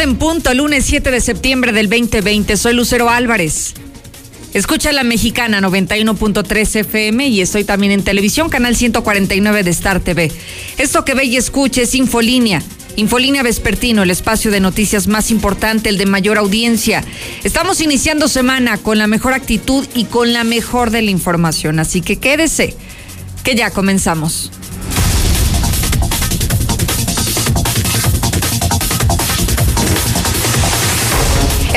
en punto, lunes 7 de septiembre del 2020. Soy Lucero Álvarez. Escucha la mexicana 91.3 FM y estoy también en televisión, canal 149 de Star TV. Esto que ve y escuche es Infolínea. Infolínea Vespertino, el espacio de noticias más importante, el de mayor audiencia. Estamos iniciando semana con la mejor actitud y con la mejor de la información, así que quédese, que ya comenzamos.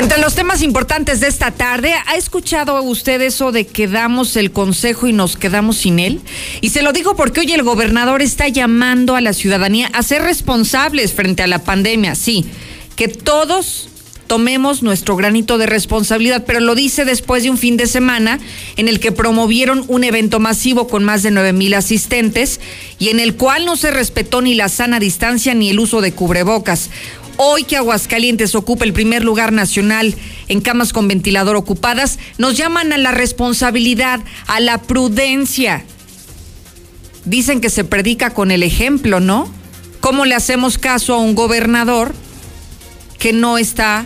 Entre los temas importantes de esta tarde, ¿ha escuchado usted eso de que damos el consejo y nos quedamos sin él? Y se lo digo porque hoy el gobernador está llamando a la ciudadanía a ser responsables frente a la pandemia, sí, que todos tomemos nuestro granito de responsabilidad, pero lo dice después de un fin de semana en el que promovieron un evento masivo con más de nueve mil asistentes y en el cual no se respetó ni la sana distancia ni el uso de cubrebocas. Hoy que Aguascalientes ocupa el primer lugar nacional en camas con ventilador ocupadas, nos llaman a la responsabilidad, a la prudencia. Dicen que se predica con el ejemplo, ¿no? ¿Cómo le hacemos caso a un gobernador que no está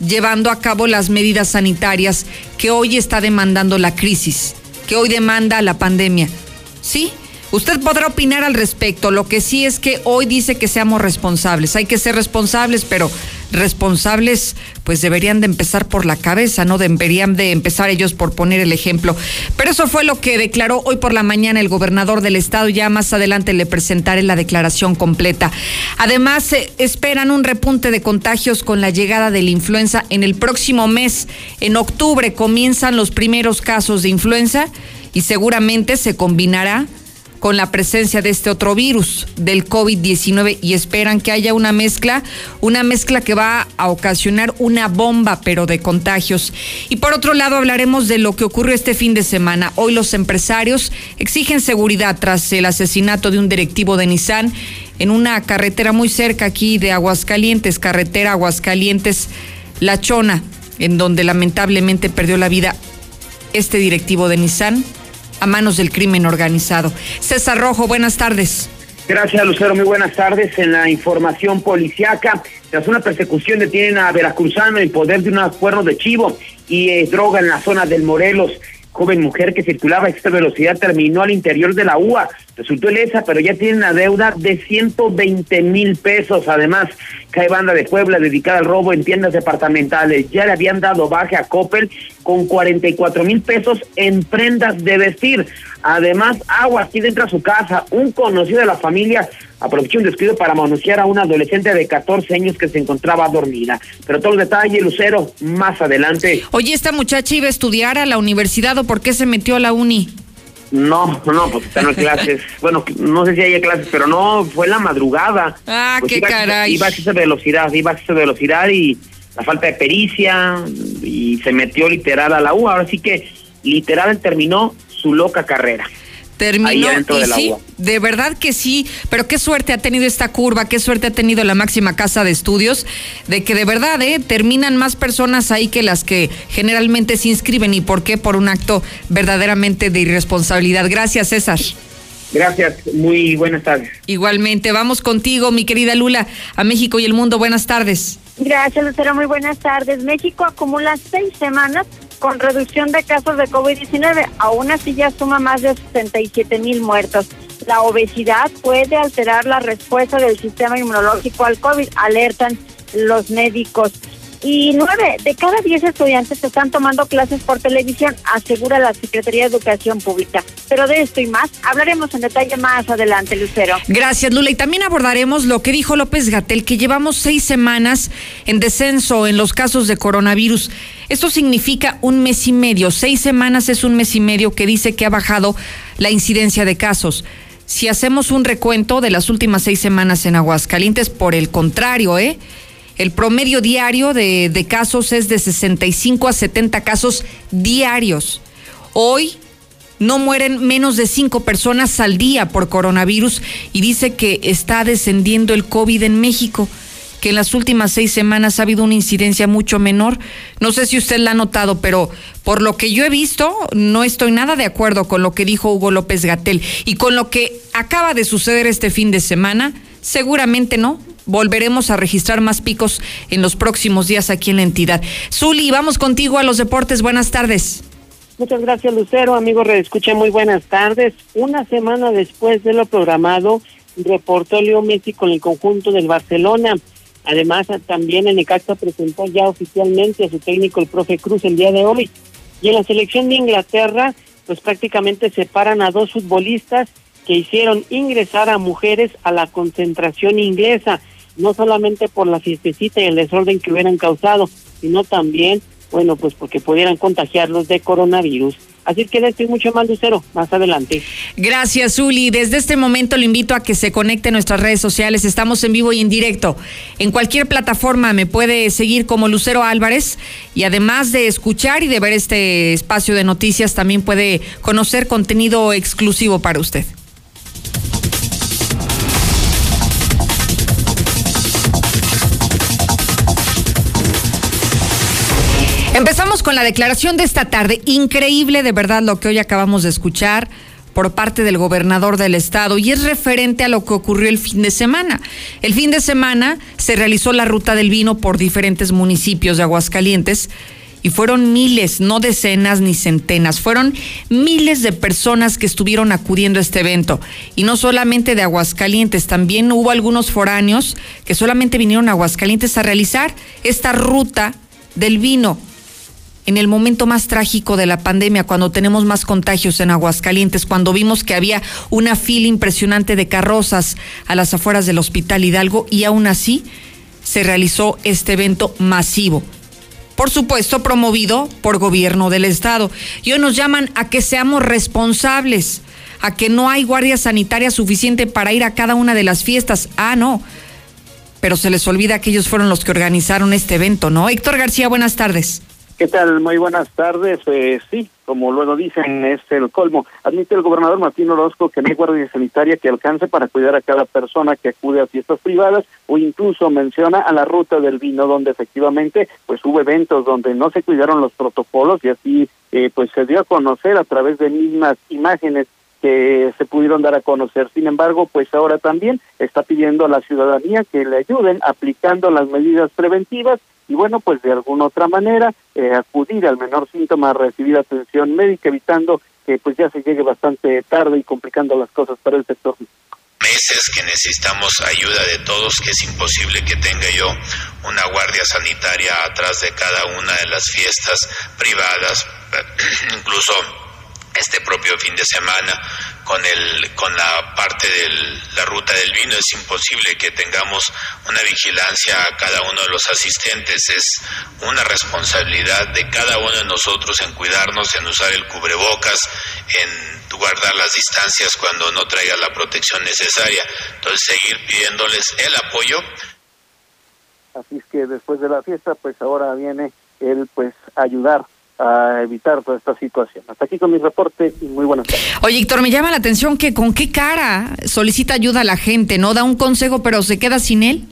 llevando a cabo las medidas sanitarias que hoy está demandando la crisis, que hoy demanda la pandemia? Sí, Usted podrá opinar al respecto. Lo que sí es que hoy dice que seamos responsables. Hay que ser responsables, pero responsables pues deberían de empezar por la cabeza, no deberían de empezar ellos por poner el ejemplo. Pero eso fue lo que declaró hoy por la mañana el gobernador del estado. Ya más adelante le presentaré la declaración completa. Además, eh, esperan un repunte de contagios con la llegada de la influenza en el próximo mes. En octubre comienzan los primeros casos de influenza y seguramente se combinará con la presencia de este otro virus, del COVID-19, y esperan que haya una mezcla, una mezcla que va a ocasionar una bomba, pero de contagios. Y por otro lado, hablaremos de lo que ocurrió este fin de semana. Hoy los empresarios exigen seguridad tras el asesinato de un directivo de Nissan en una carretera muy cerca aquí de Aguascalientes, carretera Aguascalientes La Chona, en donde lamentablemente perdió la vida este directivo de Nissan a manos del crimen organizado. César Rojo, buenas tardes. Gracias, Lucero. Muy buenas tardes. En la información policiaca, tras una persecución detienen a Veracruzano en poder de unos cuernos de chivo y eh, droga en la zona del Morelos joven mujer que circulaba a esta velocidad terminó al interior de la UA. Resultó ilesa, pero ya tiene una deuda de 120 mil pesos. Además, cae banda de Puebla dedicada al robo en tiendas departamentales. Ya le habían dado baje a Coppel con 44 mil pesos en prendas de vestir. Además, agua aquí dentro de su casa. Un conocido de la familia aprovechó un descuido para manosear a una adolescente de 14 años que se encontraba dormida. Pero todo el detalle, Lucero, más adelante. Oye, ¿esta muchacha iba a estudiar a la universidad o por qué se metió a la uni? No, no, pues están clases. bueno, no sé si hay clases, pero no, fue la madrugada. Ah, pues qué caray. Iba a esa velocidad, iba a esa velocidad y la falta de pericia y se metió literal a la U. Ahora sí que literal terminó su loca carrera terminó y sí, de verdad que sí, pero qué suerte ha tenido esta curva, qué suerte ha tenido la máxima casa de estudios, de que de verdad eh, terminan más personas ahí que las que generalmente se inscriben y por qué por un acto verdaderamente de irresponsabilidad. Gracias, César. Gracias, muy buenas tardes. Igualmente, vamos contigo, mi querida Lula, a México y el mundo. Buenas tardes. Gracias, Lucero. Muy buenas tardes. México acumula seis semanas con reducción de casos de COVID-19. Aún así ya suma más de 67 mil muertos. La obesidad puede alterar la respuesta del sistema inmunológico al COVID, alertan los médicos y nueve de cada diez estudiantes están tomando clases por televisión, asegura la Secretaría de Educación Pública. Pero de esto y más hablaremos en detalle más adelante, Lucero. Gracias, Lula. Y también abordaremos lo que dijo López Gatel, que llevamos seis semanas en descenso en los casos de coronavirus. Esto significa un mes y medio. Seis semanas es un mes y medio que dice que ha bajado la incidencia de casos. Si hacemos un recuento de las últimas seis semanas en Aguascalientes, por el contrario, ¿eh? El promedio diario de, casos es de 65 a 70 casos diarios. Hoy no mueren menos de cinco personas al día por coronavirus y dice que está descendiendo el COVID en México, que en las últimas seis semanas ha habido una incidencia mucho menor. No sé si usted la ha notado, pero por lo que yo he visto, no estoy nada de acuerdo con lo que dijo Hugo López Gatel y con lo que acaba de suceder este fin de semana, seguramente no, volveremos a registrar más picos en los próximos días aquí en la entidad. Zuli, vamos contigo a los deportes. Buenas tardes. Muchas gracias, Lucero. Amigo Escucha, muy buenas tardes. Una semana después de lo programado, reportó Leo Messi con el conjunto del Barcelona. Además, también en Necaxa presentó ya oficialmente a su técnico, el profe Cruz, el día de hoy. Y en la selección de Inglaterra, pues prácticamente separan a dos futbolistas que hicieron ingresar a mujeres a la concentración inglesa, no solamente por la fiestecita y el desorden que hubieran causado, sino también, bueno, pues porque pudieran contagiarlos de coronavirus. Así que estoy mucho más lucero más adelante. Gracias, Uli. Desde este momento lo invito a que se conecte a nuestras redes sociales. Estamos en vivo y en directo. En cualquier plataforma me puede seguir como Lucero Álvarez y además de escuchar y de ver este espacio de noticias, también puede conocer contenido exclusivo para usted. Empezamos con la declaración de esta tarde. Increíble de verdad lo que hoy acabamos de escuchar por parte del gobernador del estado y es referente a lo que ocurrió el fin de semana. El fin de semana se realizó la ruta del vino por diferentes municipios de Aguascalientes y fueron miles, no decenas ni centenas, fueron miles de personas que estuvieron acudiendo a este evento. Y no solamente de Aguascalientes, también hubo algunos foráneos que solamente vinieron a Aguascalientes a realizar esta ruta del vino en el momento más trágico de la pandemia, cuando tenemos más contagios en Aguascalientes, cuando vimos que había una fila impresionante de carrozas a las afueras del Hospital Hidalgo y aún así se realizó este evento masivo. Por supuesto, promovido por gobierno del Estado. Y hoy nos llaman a que seamos responsables, a que no hay guardia sanitaria suficiente para ir a cada una de las fiestas. Ah, no. Pero se les olvida que ellos fueron los que organizaron este evento, ¿no? Héctor García, buenas tardes. ¿Qué tal? Muy buenas tardes. Eh, sí, como luego dicen, es el colmo. Admite el gobernador Martín Orozco que no hay guardia sanitaria que alcance para cuidar a cada persona que acude a fiestas privadas o incluso menciona a la ruta del vino donde efectivamente pues hubo eventos donde no se cuidaron los protocolos y así eh, pues se dio a conocer a través de mismas imágenes que se pudieron dar a conocer. Sin embargo, pues ahora también está pidiendo a la ciudadanía que le ayuden aplicando las medidas preventivas y bueno, pues de alguna otra manera eh, acudir al menor síntoma, recibir atención médica, evitando que pues ya se llegue bastante tarde y complicando las cosas para el sector meses que necesitamos ayuda de todos, que es imposible que tenga yo una guardia sanitaria atrás de cada una de las fiestas privadas, incluso este propio fin de semana con el con la parte de la ruta del vino. Es imposible que tengamos una vigilancia a cada uno de los asistentes. Es una responsabilidad de cada uno de nosotros en cuidarnos en usar el cubrebocas en guardar las distancias cuando no traiga la protección necesaria. Entonces seguir pidiéndoles el apoyo. Así es que después de la fiesta pues ahora viene el pues ayudar a evitar toda esta situación. Hasta aquí con mi reporte y muy buenas tardes. Oye, Héctor, me llama la atención que con qué cara solicita ayuda a la gente, ¿no? Da un consejo, pero se queda sin él.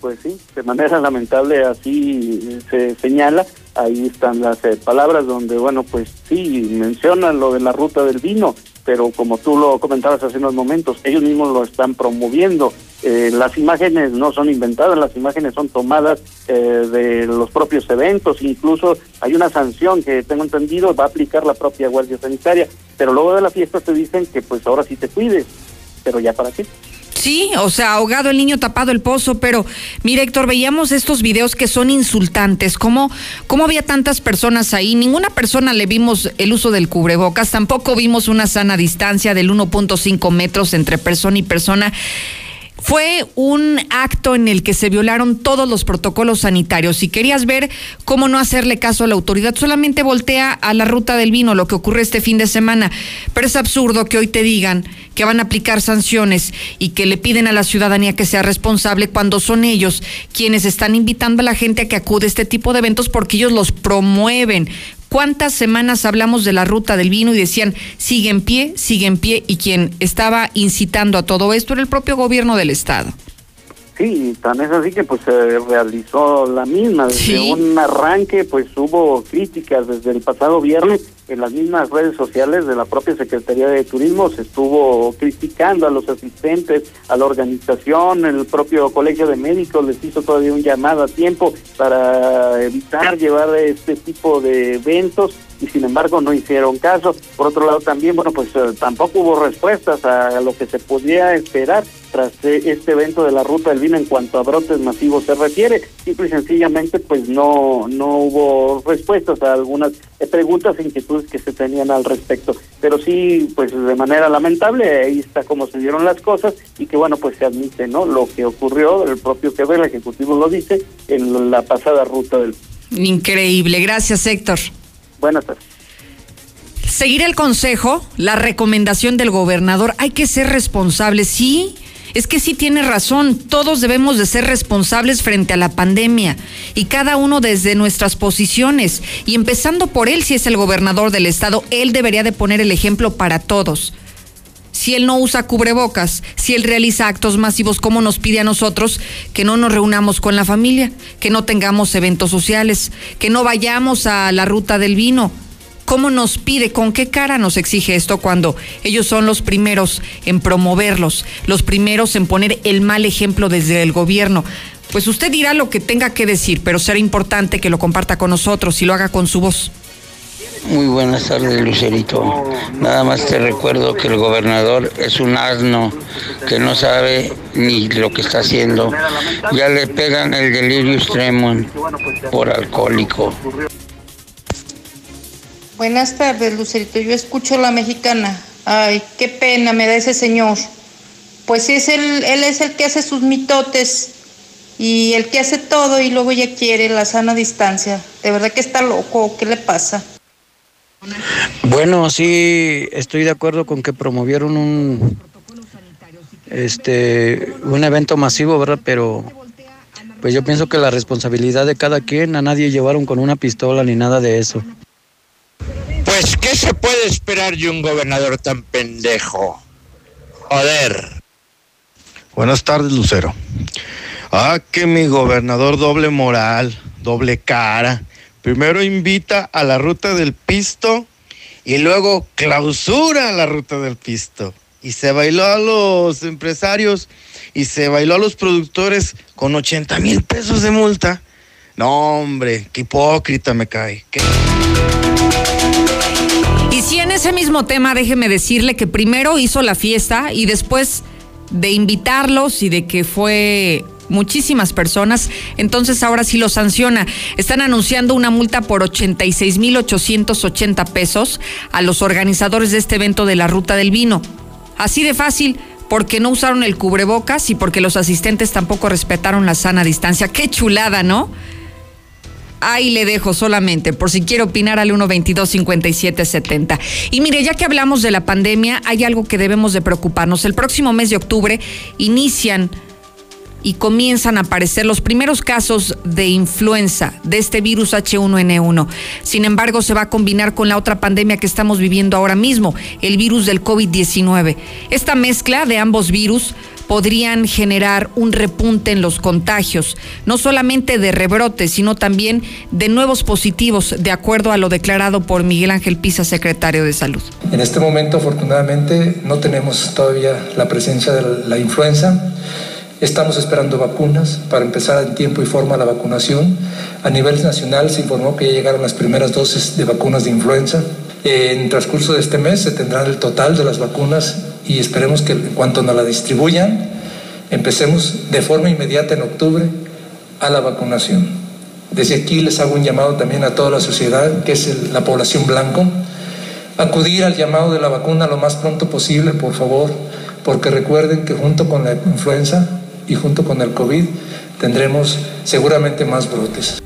Pues sí, de manera lamentable así se señala. Ahí están las eh, palabras donde, bueno, pues sí, mencionan lo de la ruta del vino, pero como tú lo comentabas hace unos momentos, ellos mismos lo están promoviendo. Eh, las imágenes no son inventadas, las imágenes son tomadas eh, de los propios eventos, incluso hay una sanción que tengo entendido va a aplicar la propia Guardia Sanitaria, pero luego de la fiesta te dicen que pues ahora sí te cuides, pero ya para qué. Sí, o sea, ahogado el niño, tapado el pozo, pero mire Héctor, veíamos estos videos que son insultantes, ¿cómo, cómo había tantas personas ahí? Ninguna persona le vimos el uso del cubrebocas, tampoco vimos una sana distancia del 1.5 metros entre persona y persona. Fue un acto en el que se violaron todos los protocolos sanitarios. Si querías ver cómo no hacerle caso a la autoridad, solamente voltea a la ruta del vino, lo que ocurre este fin de semana. Pero es absurdo que hoy te digan que van a aplicar sanciones y que le piden a la ciudadanía que sea responsable cuando son ellos quienes están invitando a la gente a que acude a este tipo de eventos porque ellos los promueven cuántas semanas hablamos de la ruta del vino y decían, sigue en pie, sigue en pie, y quien estaba incitando a todo esto era el propio gobierno del Estado. Sí, tan es así que pues se realizó la misma. Desde un arranque pues hubo críticas desde el pasado viernes en las mismas redes sociales de la propia Secretaría de Turismo se estuvo criticando a los asistentes, a la organización, el propio Colegio de Médicos les hizo todavía un llamado a tiempo para evitar llevar este tipo de eventos y sin embargo no hicieron caso. Por otro lado también, bueno, pues eh, tampoco hubo respuestas a lo que se podía esperar tras este evento de la ruta del vino en cuanto a brotes masivos se refiere. Simple y sencillamente pues no, no hubo respuestas a algunas preguntas e inquietudes que se tenían al respecto. Pero sí, pues de manera lamentable, ahí está cómo se dieron las cosas y que bueno, pues se admite, ¿no? Lo que ocurrió, el propio que el Ejecutivo lo dice, en la pasada ruta del... Increíble, gracias Héctor. Buenas tardes. Seguir el consejo, la recomendación del gobernador, hay que ser responsables, sí, es que sí tiene razón, todos debemos de ser responsables frente a la pandemia y cada uno desde nuestras posiciones y empezando por él si es el gobernador del estado, él debería de poner el ejemplo para todos. Si él no usa cubrebocas, si él realiza actos masivos, ¿cómo nos pide a nosotros que no nos reunamos con la familia, que no tengamos eventos sociales, que no vayamos a la ruta del vino? ¿Cómo nos pide, con qué cara nos exige esto cuando ellos son los primeros en promoverlos, los primeros en poner el mal ejemplo desde el gobierno? Pues usted dirá lo que tenga que decir, pero será importante que lo comparta con nosotros y lo haga con su voz. Muy buenas tardes, Lucerito. Nada más te recuerdo que el gobernador es un asno que no sabe ni lo que está haciendo. Ya le pegan el delirio extremo por alcohólico. Buenas tardes, Lucerito. Yo escucho la mexicana. Ay, qué pena me da ese señor. Pues es el, él es el que hace sus mitotes y el que hace todo y luego ya quiere la sana distancia. De verdad que está loco. ¿Qué le pasa? Bueno, sí, estoy de acuerdo con que promovieron un este un evento masivo, ¿verdad? Pero pues yo pienso que la responsabilidad de cada quien, a nadie llevaron con una pistola ni nada de eso. Pues, ¿qué se puede esperar de un gobernador tan pendejo? Joder. Buenas tardes, Lucero. Ah, que mi gobernador doble moral, doble cara. Primero invita a la ruta del pisto y luego clausura la ruta del pisto. Y se bailó a los empresarios y se bailó a los productores con 80 mil pesos de multa. No, hombre, qué hipócrita me cae. Y si en ese mismo tema, déjeme decirle que primero hizo la fiesta y después de invitarlos y de que fue muchísimas personas, entonces ahora sí lo sanciona. Están anunciando una multa por 86.880 pesos a los organizadores de este evento de la Ruta del Vino. Así de fácil, porque no usaron el cubrebocas y porque los asistentes tampoco respetaron la sana distancia. Qué chulada, ¿no? ahí le dejo solamente, por si quiere opinar al 122-5770. Y mire, ya que hablamos de la pandemia, hay algo que debemos de preocuparnos. El próximo mes de octubre inician y comienzan a aparecer los primeros casos de influenza de este virus H1N1. Sin embargo, se va a combinar con la otra pandemia que estamos viviendo ahora mismo, el virus del COVID-19. Esta mezcla de ambos virus podrían generar un repunte en los contagios, no solamente de rebrotes, sino también de nuevos positivos, de acuerdo a lo declarado por Miguel Ángel Pisa, secretario de Salud. En este momento, afortunadamente, no tenemos todavía la presencia de la influenza. Estamos esperando vacunas para empezar en tiempo y forma la vacunación. A nivel nacional se informó que ya llegaron las primeras dosis de vacunas de influenza. En transcurso de este mes se tendrá el total de las vacunas y esperemos que en cuanto nos la distribuyan, empecemos de forma inmediata en octubre a la vacunación. Desde aquí les hago un llamado también a toda la sociedad, que es la población blanco, acudir al llamado de la vacuna lo más pronto posible, por favor, porque recuerden que junto con la influenza y junto con el COVID tendremos seguramente más brotes.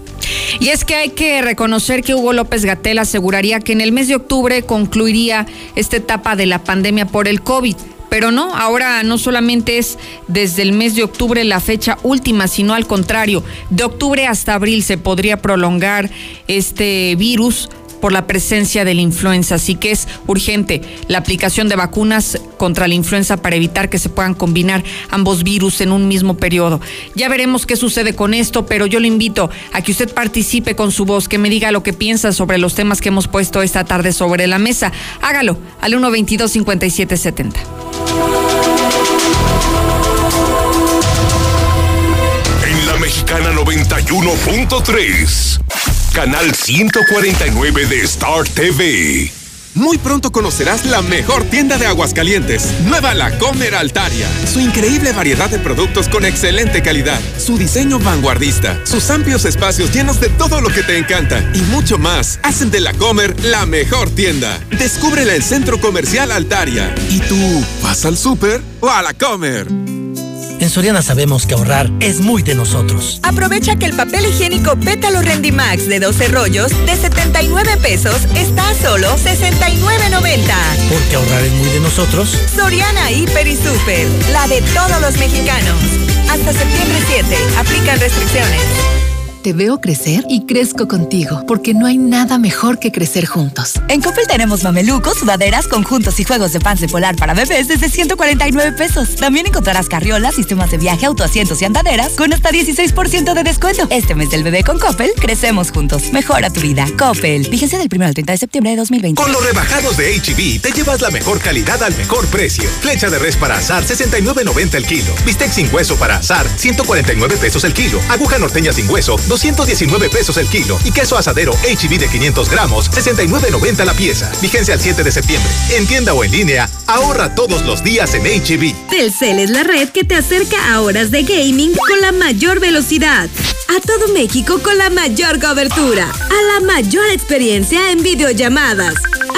Y es que hay que reconocer que Hugo López Gatel aseguraría que en el mes de octubre concluiría esta etapa de la pandemia por el COVID. Pero no, ahora no solamente es desde el mes de octubre la fecha última, sino al contrario, de octubre hasta abril se podría prolongar este virus por la presencia de la influenza. Así que es urgente la aplicación de vacunas contra la influenza para evitar que se puedan combinar ambos virus en un mismo periodo. Ya veremos qué sucede con esto, pero yo le invito a que usted participe con su voz, que me diga lo que piensa sobre los temas que hemos puesto esta tarde sobre la mesa. Hágalo al 122 5770. En la Mexicana 91.3, canal 149 de Star TV. Muy pronto conocerás la mejor tienda de Aguascalientes, Nueva La Comer Altaria. Su increíble variedad de productos con excelente calidad, su diseño vanguardista, sus amplios espacios llenos de todo lo que te encanta y mucho más hacen de La Comer la mejor tienda. Descúbrela en Centro Comercial Altaria. ¿Y tú vas al súper o a La Comer? En Soriana sabemos que ahorrar es muy de nosotros. Aprovecha que el papel higiénico Pétalo Rendimax de 12 rollos de 79 pesos está a solo 69.90. Porque ahorrar es muy de nosotros. Soriana Hiper y Super, la de todos los mexicanos. Hasta septiembre 7, aplican restricciones. Te veo crecer y crezco contigo, porque no hay nada mejor que crecer juntos. En Coppel tenemos mamelucos, sudaderas, conjuntos y juegos de pants de polar para bebés desde 149 pesos. También encontrarás carriolas, sistemas de viaje, autoasientos y andaderas con hasta 16% de descuento. Este mes del bebé con Coppel, crecemos juntos. Mejora tu vida. Coppel. Vigencia del 1 al 30 de septiembre de 2020. Con los rebajados de HB, te llevas la mejor calidad al mejor precio. Flecha de res para azar, 69.90 el kilo. Bistec sin hueso para azar, 149 pesos el kilo. Aguja norteña sin hueso, 219 pesos el kilo. Y queso asadero HB de 500 gramos, 69.90 la pieza. Vigencia al 7 de septiembre. En tienda o en línea, ahorra todos los días en HB. Telcel es la red que te acerca a horas de gaming con la mayor velocidad. A todo México con la mayor cobertura. A la mayor experiencia en videollamadas.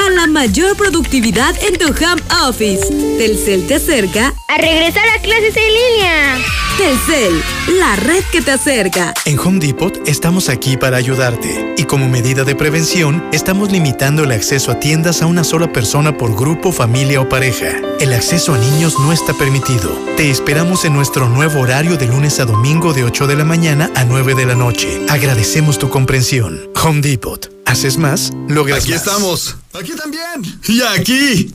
A la mayor productividad en tu home office. Telcel te acerca a regresar a clases en línea. Telcel, la red que te acerca. En Home Depot estamos aquí para ayudarte y como medida de prevención estamos limitando el acceso a tiendas a una sola persona por grupo, familia o pareja. El acceso a niños no está permitido. Te esperamos en nuestro nuevo horario de lunes a domingo de 8 de la mañana a 9 de la noche. Agradecemos tu comprensión. Home Depot. Haces más, logras Aquí más. estamos. Aquí también. Y aquí.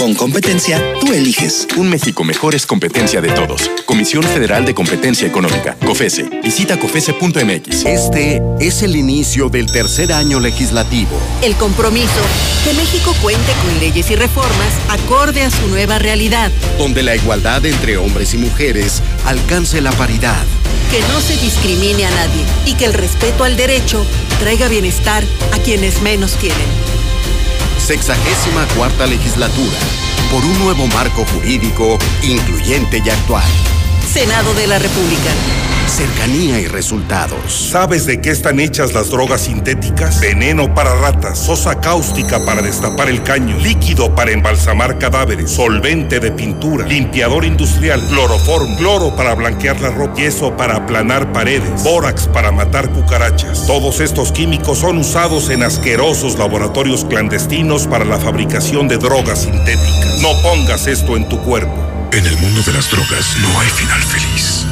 Con competencia, tú eliges. Un México mejor es competencia de todos. Comisión Federal de Competencia Económica, COFESE. Visita COFESE.mx. Este es el inicio del tercer año legislativo. El compromiso, que México cuente con leyes y reformas acorde a su nueva realidad. Donde la igualdad entre hombres y mujeres alcance la paridad. Que no se discrimine a nadie y que el respeto al derecho traiga bienestar a quienes menos tienen. Sexagésima cuarta legislatura. Por un nuevo marco jurídico incluyente y actual. Senado de la República. Cercanía y resultados. ¿Sabes de qué están hechas las drogas sintéticas? Veneno para ratas, sosa cáustica para destapar el caño, líquido para embalsamar cadáveres, solvente de pintura, limpiador industrial, cloroform, cloro para blanquear la ropa, yeso para aplanar paredes, bórax para matar cucarachas. Todos estos químicos son usados en asquerosos laboratorios clandestinos para la fabricación de drogas sintéticas. No pongas esto en tu cuerpo. En el mundo de las drogas no hay final feliz.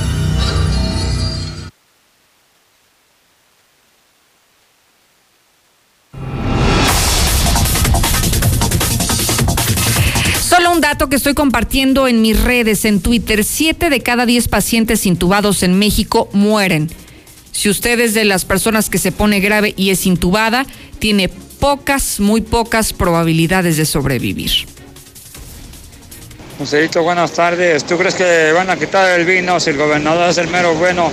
dato que estoy compartiendo en mis redes, en Twitter. Siete de cada diez pacientes intubados en México mueren. Si usted es de las personas que se pone grave y es intubada, tiene pocas, muy pocas probabilidades de sobrevivir. Joséito, buenas tardes. ¿Tú crees que van a quitar el vino si el gobernador es el mero bueno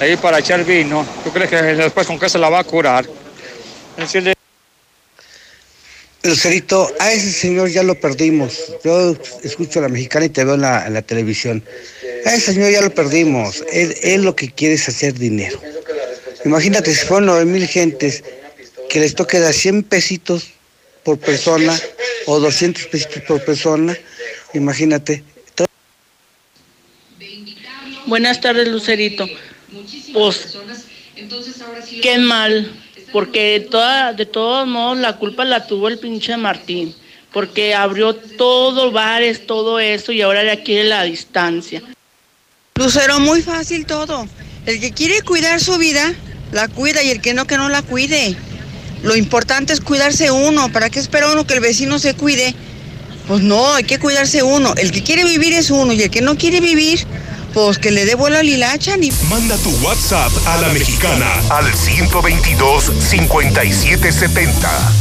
ahí para echar vino? ¿Tú crees que después con qué se la va a curar? Decirle... Lucerito, a ese señor ya lo perdimos. Yo escucho a la mexicana y te veo en la, en la televisión. A ese señor ya lo perdimos. Él, él, lo que quiere es hacer dinero. Imagínate si fueron 9 mil gentes que les toque dar 100 pesitos por persona o 200 pesitos por persona. Imagínate. Buenas tardes, Lucerito. Pues, qué mal, porque toda, de todos modos la culpa la tuvo el pinche Martín, porque abrió todo bares, todo eso, y ahora ya quiere la distancia. Lucero, muy fácil todo. El que quiere cuidar su vida, la cuida, y el que no, que no la cuide. Lo importante es cuidarse uno. ¿Para qué espera uno que el vecino se cuide? Pues no, hay que cuidarse uno. El que quiere vivir es uno y el que no quiere vivir, pues que le dé vuelo a Lilacha ni. Manda tu WhatsApp a la mexicana al 122 5770.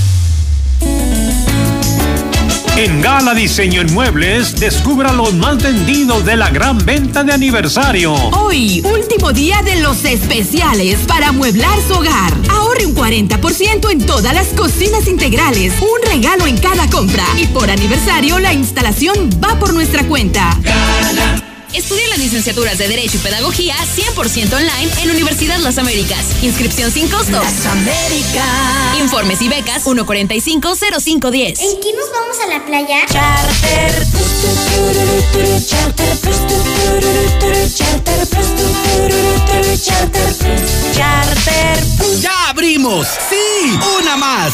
En Gala Diseño en Muebles, descubra los más vendidos de la gran venta de aniversario. Hoy, último día de los especiales para amueblar su hogar. Ahorre un 40% en todas las cocinas integrales, un regalo en cada compra. Y por aniversario, la instalación va por nuestra cuenta. Gala. Estudia las licenciaturas de Derecho y Pedagogía 100% online en Universidad Las Américas. Inscripción sin costo. Las Américas. Informes y becas 145-0510. ¿En qué nos vamos a la playa? Charter. Charter. Charter. Charter. ¡Ya abrimos! ¡Sí! ¡Una más!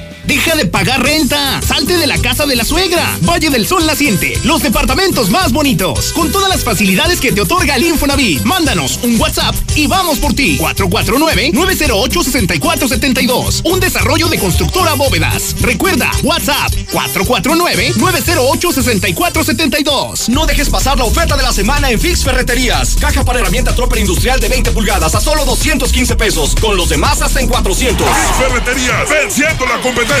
Deja de pagar renta. Salte de la casa de la suegra. Valle del Sol Naciente. Los departamentos más bonitos. Con todas las facilidades que te otorga el Infonavit. Mándanos un WhatsApp y vamos por ti. 449-908-6472. Un desarrollo de constructora bóvedas. Recuerda, WhatsApp 449-908-6472. No dejes pasar la oferta de la semana en Fix Ferreterías. Caja para herramienta Tropper Industrial de 20 pulgadas a solo 215 pesos. Con los demás hasta en 400. Fix Ferreterías. Venciendo la competencia.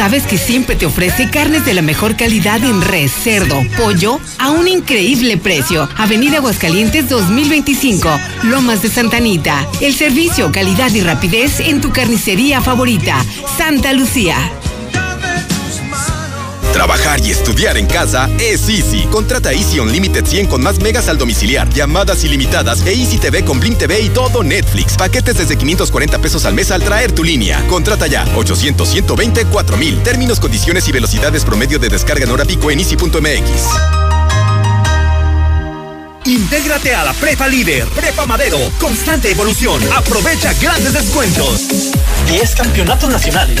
Sabes que siempre te ofrece carnes de la mejor calidad en res, cerdo, pollo a un increíble precio. Avenida Aguascalientes 2025, Lomas de Santanita. El servicio, calidad y rapidez en tu carnicería favorita, Santa Lucía. Trabajar y estudiar en casa es Easy. Contrata Easy Unlimited 100 con más megas al domiciliar, llamadas ilimitadas e Easy TV con Blink TV y todo Netflix. Paquetes desde 540 pesos al mes al traer tu línea. Contrata ya 800 120 4000. Términos, condiciones y velocidades promedio de descarga en hora pico en easy.mx. Intégrate a la Prepa Líder, Prepa Madero, constante evolución. Aprovecha grandes descuentos. 10 campeonatos nacionales.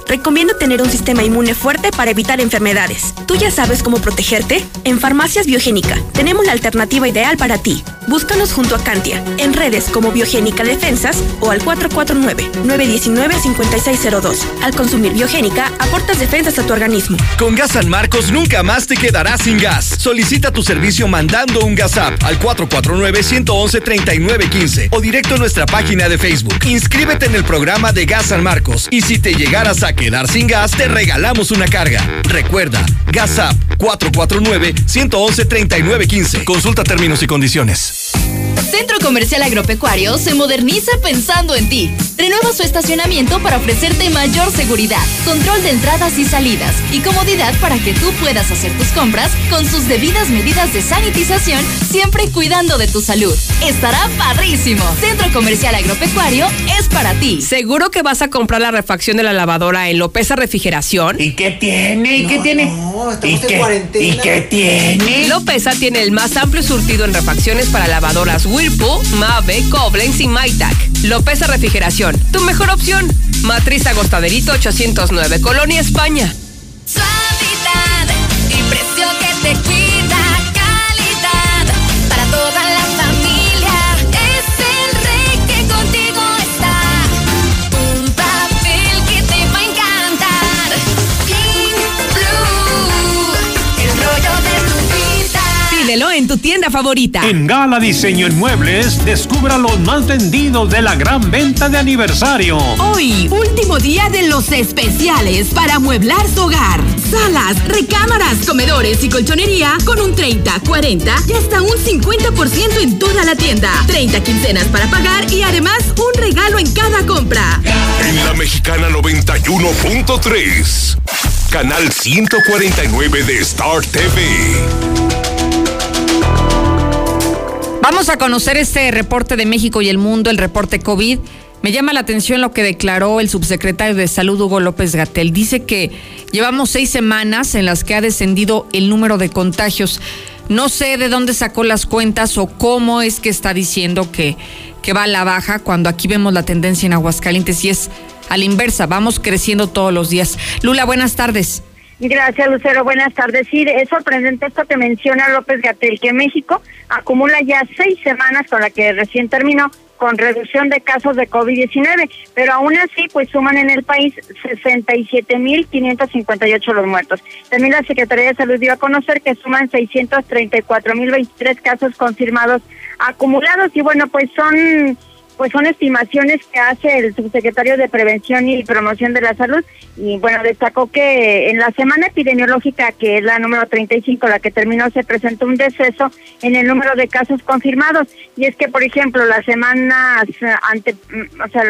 recomienda tener un sistema inmune fuerte para evitar enfermedades. ¿Tú ya sabes cómo protegerte? En Farmacias Biogénica tenemos la alternativa ideal para ti. Búscanos junto a Cantia, en redes como Biogénica Defensas o al 449-919-5602. Al consumir Biogénica, aportas defensas a tu organismo. Con Gas San Marcos nunca más te quedarás sin gas. Solicita tu servicio mandando un gas app al 449-111-3915 o directo a nuestra página de Facebook. Inscríbete en el programa de Gas San Marcos y si te llegaras a quedar sin gas, te regalamos una carga. Recuerda, Gas App 449-111-3915. Consulta términos y condiciones. Centro Comercial Agropecuario se moderniza pensando en ti. Renueva su estacionamiento para ofrecerte mayor seguridad, control de entradas y salidas y comodidad para que tú puedas hacer tus compras con sus debidas medidas de sanitización, siempre cuidando de tu salud. Estará padrísimo. Centro Comercial Agropecuario es para ti. ¿Seguro que vas a comprar la refacción de la lavadora en Lopeza Refrigeración? ¿Y qué tiene? ¿Y qué tiene? ¿Y qué, ¿Y qué tiene? Lopeza tiene el más amplio surtido en refacciones para lavadoras Whirlpool, Mave, Koblenz y Maytag. Lopeza Refrigeración, tu mejor opción. Matriz Agostaderito 809, Colonia, España. Suavidad y precio que te cuida, En tu tienda favorita. En Gala Diseño en Muebles, descubra los más vendidos de la gran venta de aniversario. Hoy, último día de los especiales para amueblar su hogar. Salas, recámaras, comedores y colchonería con un 30, 40 y hasta un 50% en toda la tienda. 30 quincenas para pagar y además un regalo en cada compra. En la mexicana 91.3. Canal 149 de Star TV. Vamos a conocer este reporte de México y el mundo, el reporte COVID. Me llama la atención lo que declaró el subsecretario de Salud, Hugo López Gatel. Dice que llevamos seis semanas en las que ha descendido el número de contagios. No sé de dónde sacó las cuentas o cómo es que está diciendo que, que va a la baja cuando aquí vemos la tendencia en Aguascalientes y es a la inversa, vamos creciendo todos los días. Lula, buenas tardes. Gracias, Lucero. Buenas tardes. Sí, es sorprendente esto que menciona López Gatel, que México acumula ya seis semanas con la que recién terminó con reducción de casos de COVID-19, pero aún así, pues suman en el país 67.558 los muertos. También la Secretaría de Salud dio a conocer que suman 634.023 casos confirmados acumulados y bueno, pues son pues son estimaciones que hace el subsecretario de Prevención y Promoción de la Salud. Y bueno, destacó que en la semana epidemiológica, que es la número 35, la que terminó, se presentó un deceso en el número de casos confirmados. Y es que, por ejemplo, las semanas ante, o sea,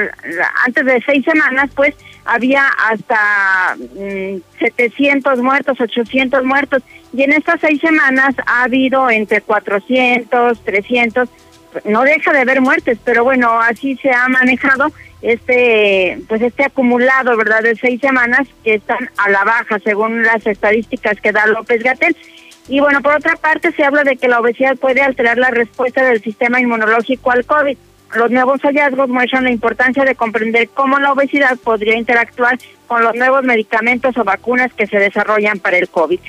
antes de seis semanas, pues había hasta mm, 700 muertos, 800 muertos. Y en estas seis semanas ha habido entre 400, 300 no deja de haber muertes, pero bueno, así se ha manejado este pues este acumulado, ¿verdad? De seis semanas que están a la baja según las estadísticas que da López Gatel. Y bueno, por otra parte se habla de que la obesidad puede alterar la respuesta del sistema inmunológico al COVID. Los nuevos hallazgos muestran la importancia de comprender cómo la obesidad podría interactuar con los nuevos medicamentos o vacunas que se desarrollan para el COVID.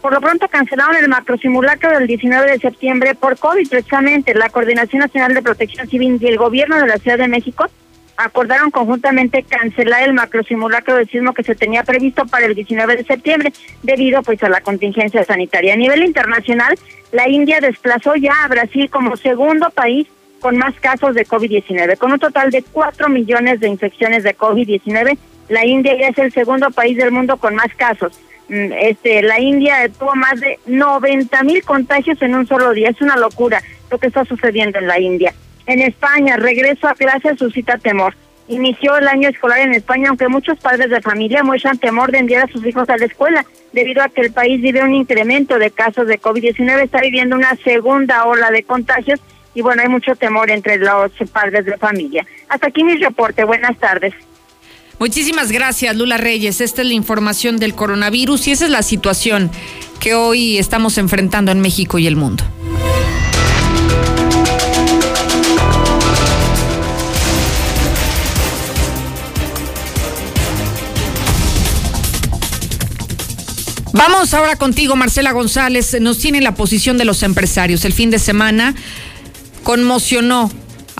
Por lo pronto cancelaron el macrosimulacro del 19 de septiembre por COVID. Precisamente la Coordinación Nacional de Protección Civil y el Gobierno de la Ciudad de México acordaron conjuntamente cancelar el macrosimulacro del sismo que se tenía previsto para el 19 de septiembre debido pues a la contingencia sanitaria. A nivel internacional, la India desplazó ya a Brasil como segundo país con más casos de COVID-19. Con un total de 4 millones de infecciones de COVID-19, la India ya es el segundo país del mundo con más casos este, la India tuvo más de 90 mil contagios en un solo día. Es una locura lo que está sucediendo en la India. En España, regreso a clase suscita temor. Inició el año escolar en España, aunque muchos padres de familia muestran temor de enviar a sus hijos a la escuela, debido a que el país vive un incremento de casos de COVID-19, está viviendo una segunda ola de contagios y bueno, hay mucho temor entre los padres de familia. Hasta aquí mi reporte. Buenas tardes. Muchísimas gracias, Lula Reyes. Esta es la información del coronavirus y esa es la situación que hoy estamos enfrentando en México y el mundo. Vamos ahora contigo, Marcela González. Nos tiene la posición de los empresarios. El fin de semana Conmocionó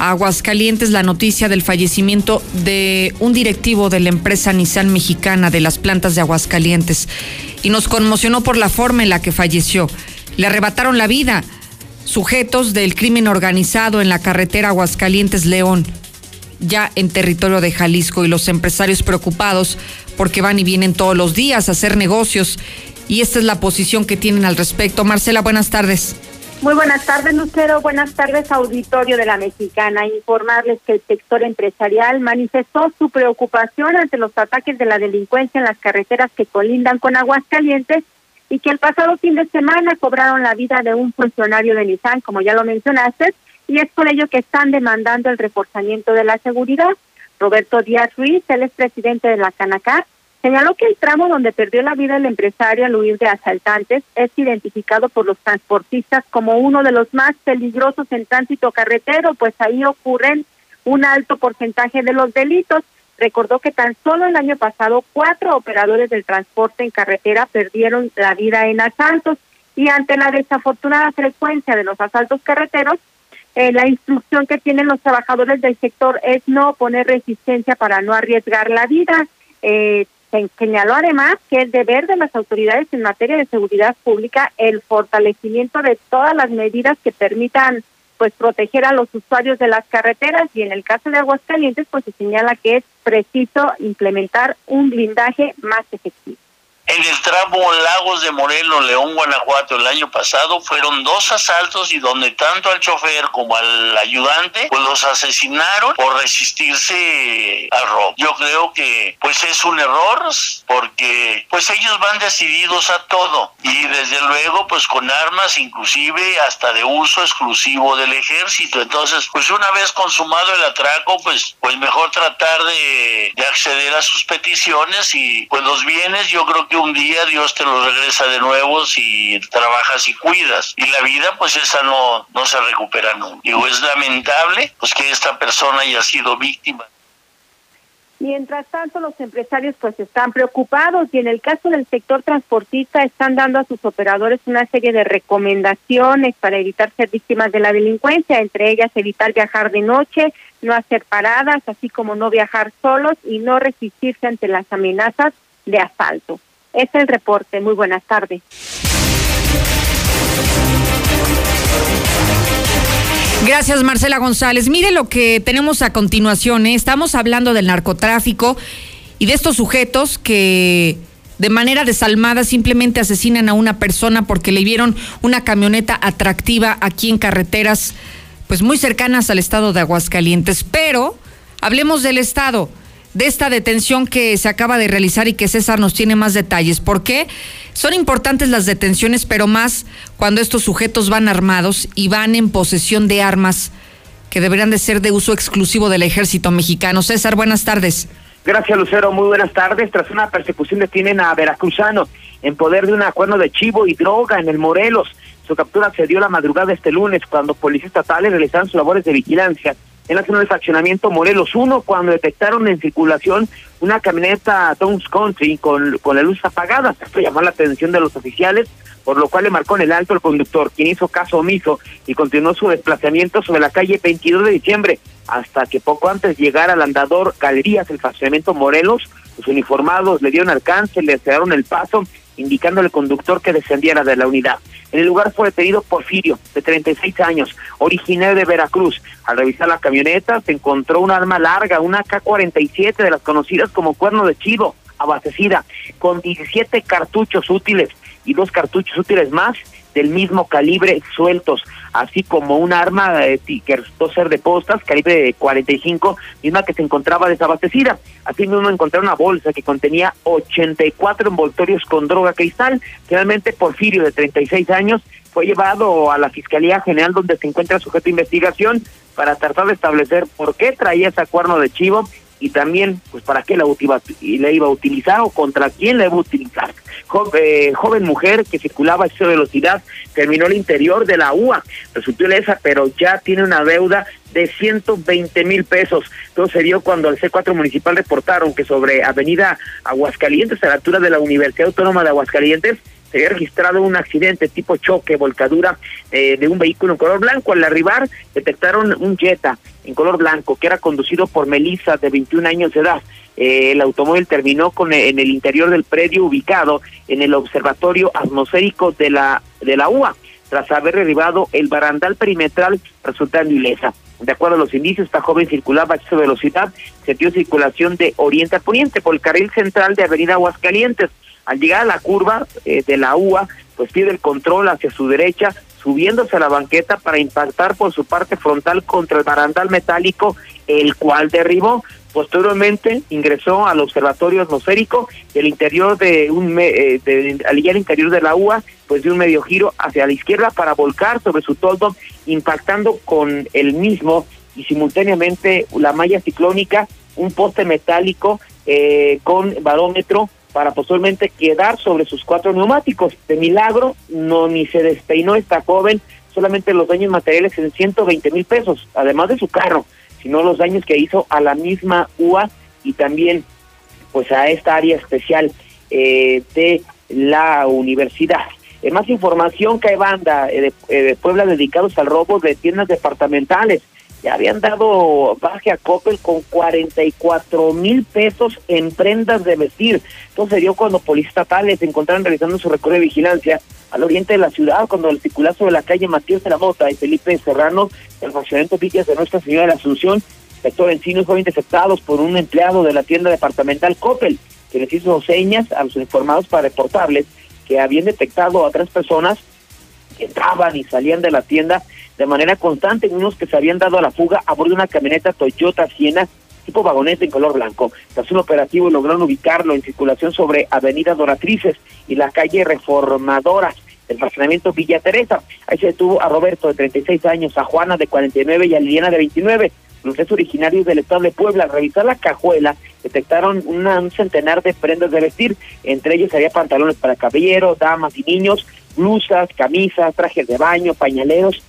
Aguascalientes la noticia del fallecimiento de un directivo de la empresa Nissan mexicana de las plantas de Aguascalientes y nos conmocionó por la forma en la que falleció. Le arrebataron la vida sujetos del crimen organizado en la carretera Aguascalientes-León, ya en territorio de Jalisco, y los empresarios preocupados porque van y vienen todos los días a hacer negocios. Y esta es la posición que tienen al respecto. Marcela, buenas tardes. Muy buenas tardes, Lucero. Buenas tardes, auditorio de la Mexicana. Informarles que el sector empresarial manifestó su preocupación ante los ataques de la delincuencia en las carreteras que colindan con Aguascalientes y que el pasado fin de semana cobraron la vida de un funcionario de Nissan, como ya lo mencionaste, y es por ello que están demandando el reforzamiento de la seguridad. Roberto Díaz Ruiz, el es presidente de la Canacar, señaló que el tramo donde perdió la vida el empresario al huir de asaltantes es identificado por los transportistas como uno de los más peligrosos en tránsito carretero, pues ahí ocurren un alto porcentaje de los delitos. Recordó que tan solo el año pasado cuatro operadores del transporte en carretera perdieron la vida en asaltos y ante la desafortunada frecuencia de los asaltos carreteros, eh, la instrucción que tienen los trabajadores del sector es no poner resistencia para no arriesgar la vida. Eh, señaló además que el deber de las autoridades en materia de seguridad pública el fortalecimiento de todas las medidas que permitan pues proteger a los usuarios de las carreteras y en el caso de Aguascalientes pues se señala que es preciso implementar un blindaje más efectivo. En el tramo Lagos de Morelos, León, Guanajuato, el año pasado fueron dos asaltos y donde tanto al chofer como al ayudante pues los asesinaron por resistirse al robo. Yo creo que pues es un error porque pues ellos van decididos a todo y desde luego pues con armas inclusive hasta de uso exclusivo del ejército. Entonces pues una vez consumado el atraco pues pues mejor tratar de, de acceder a sus peticiones y pues los bienes yo creo que un día Dios te lo regresa de nuevo si trabajas y cuidas. Y la vida, pues esa no, no se recupera nunca. Digo, es lamentable pues que esta persona haya sido víctima. Mientras tanto, los empresarios pues están preocupados y en el caso del sector transportista están dando a sus operadores una serie de recomendaciones para evitar ser víctimas de la delincuencia, entre ellas evitar viajar de noche, no hacer paradas, así como no viajar solos y no resistirse ante las amenazas de asalto. Este es el reporte. Muy buenas tardes. Gracias, Marcela González. Mire lo que tenemos a continuación. ¿eh? Estamos hablando del narcotráfico y de estos sujetos que de manera desalmada simplemente asesinan a una persona porque le vieron una camioneta atractiva aquí en carreteras pues muy cercanas al estado de Aguascalientes. Pero hablemos del estado de esta detención que se acaba de realizar y que César nos tiene más detalles. ¿Por qué? Son importantes las detenciones, pero más cuando estos sujetos van armados y van en posesión de armas que deberían de ser de uso exclusivo del ejército mexicano. César, buenas tardes. Gracias, Lucero. Muy buenas tardes. Tras una persecución detienen a Veracruzano en poder de un acuerdo de chivo y droga en el Morelos. Su captura se dio la madrugada de este lunes cuando policías estatales realizaron sus labores de vigilancia en la zona de fraccionamiento Morelos 1 cuando detectaron en circulación una camioneta Tones Country con, con la luz apagada. Esto llamó la atención de los oficiales, por lo cual le marcó en el alto el conductor, quien hizo caso omiso y continuó su desplazamiento sobre la calle 22 de diciembre, hasta que poco antes llegara al andador Galerías, el fraccionamiento Morelos, los uniformados le dieron alcance, le cerraron el paso indicando al conductor que descendiera de la unidad. En el lugar fue detenido Porfirio, de 36 años, originario de Veracruz. Al revisar la camioneta se encontró un arma larga, una K-47 de las conocidas como cuerno de chivo, abastecida con 17 cartuchos útiles y dos cartuchos útiles más del mismo calibre sueltos, así como un arma eh, que resultó ser de postas, calibre 45, misma que se encontraba desabastecida. Así mismo encontraron una bolsa que contenía 84 envoltorios con droga cristal. Finalmente, Porfirio, de 36 años, fue llevado a la Fiscalía General donde se encuentra sujeto a investigación para tratar de establecer por qué traía ese cuerno de chivo y también pues para qué la, le iba a utilizar o contra quién la iba a utilizar. Eh, joven mujer que circulaba a esa velocidad terminó el interior de la UA, resultó ilesa, pero ya tiene una deuda de 120 mil pesos. Todo se dio cuando el C4 municipal reportaron que sobre Avenida Aguascalientes, a la altura de la Universidad Autónoma de Aguascalientes, se había registrado un accidente tipo choque, volcadura eh, de un vehículo en color blanco. Al arribar, detectaron un Jetta en color blanco que era conducido por Melissa, de 21 años de edad. Eh, el automóvil terminó con en el interior del predio ubicado en el observatorio atmosférico de la de la UA tras haber derribado el barandal perimetral resultando ilesa. De acuerdo a los indicios, esta joven circulaba a exceso velocidad, se dio circulación de oriente a poniente por el carril central de Avenida Aguascalientes. Al llegar a la curva eh, de la UA, pues pierde el control hacia su derecha, subiéndose a la banqueta para impactar por su parte frontal contra el barandal metálico, el cual derribó. Posteriormente ingresó al observatorio atmosférico y el interior de un eh, al interior de la UA, pues de un medio giro hacia la izquierda para volcar sobre su toldo, impactando con el mismo y simultáneamente la malla ciclónica, un poste metálico eh, con barómetro para posteriormente quedar sobre sus cuatro neumáticos. De milagro, no ni se despeinó esta joven, solamente los daños materiales en 120 mil pesos, además de su carro, sino los daños que hizo a la misma UA y también pues a esta área especial eh, de la universidad. Más información que hay banda eh, de, de Puebla dedicados al robo de tiendas departamentales ya habían dado baje a Coppel con 44 mil pesos en prendas de vestir. Entonces dio cuando policías estatales se encontraron realizando su recorrido de vigilancia al oriente de la ciudad, cuando el circular sobre la calle Matías de la Mota y Felipe Serrano, el funcionamiento Villas de Nuestra Señora de la Asunción, sector Encinos, fueron interceptados por un empleado de la tienda departamental Coppel, que les hizo señas a los informados para reportarles que habían detectado a tres personas que entraban y salían de la tienda de manera constante, unos que se habían dado a la fuga a bordo de una camioneta Toyota Siena tipo vagoneta en color blanco. Tras un operativo lograron ubicarlo en circulación sobre Avenida Doratrices y la calle Reformadora del fraccionamiento Villa Teresa. Ahí se detuvo a Roberto de 36 años, a Juana de 49 y a Liliana de 29. Los tres originarios del estado de Puebla, al revisar la cajuela, detectaron un centenar de prendas de vestir. Entre ellos había pantalones para caballeros, damas y niños, blusas, camisas, trajes de baño, pañaleros,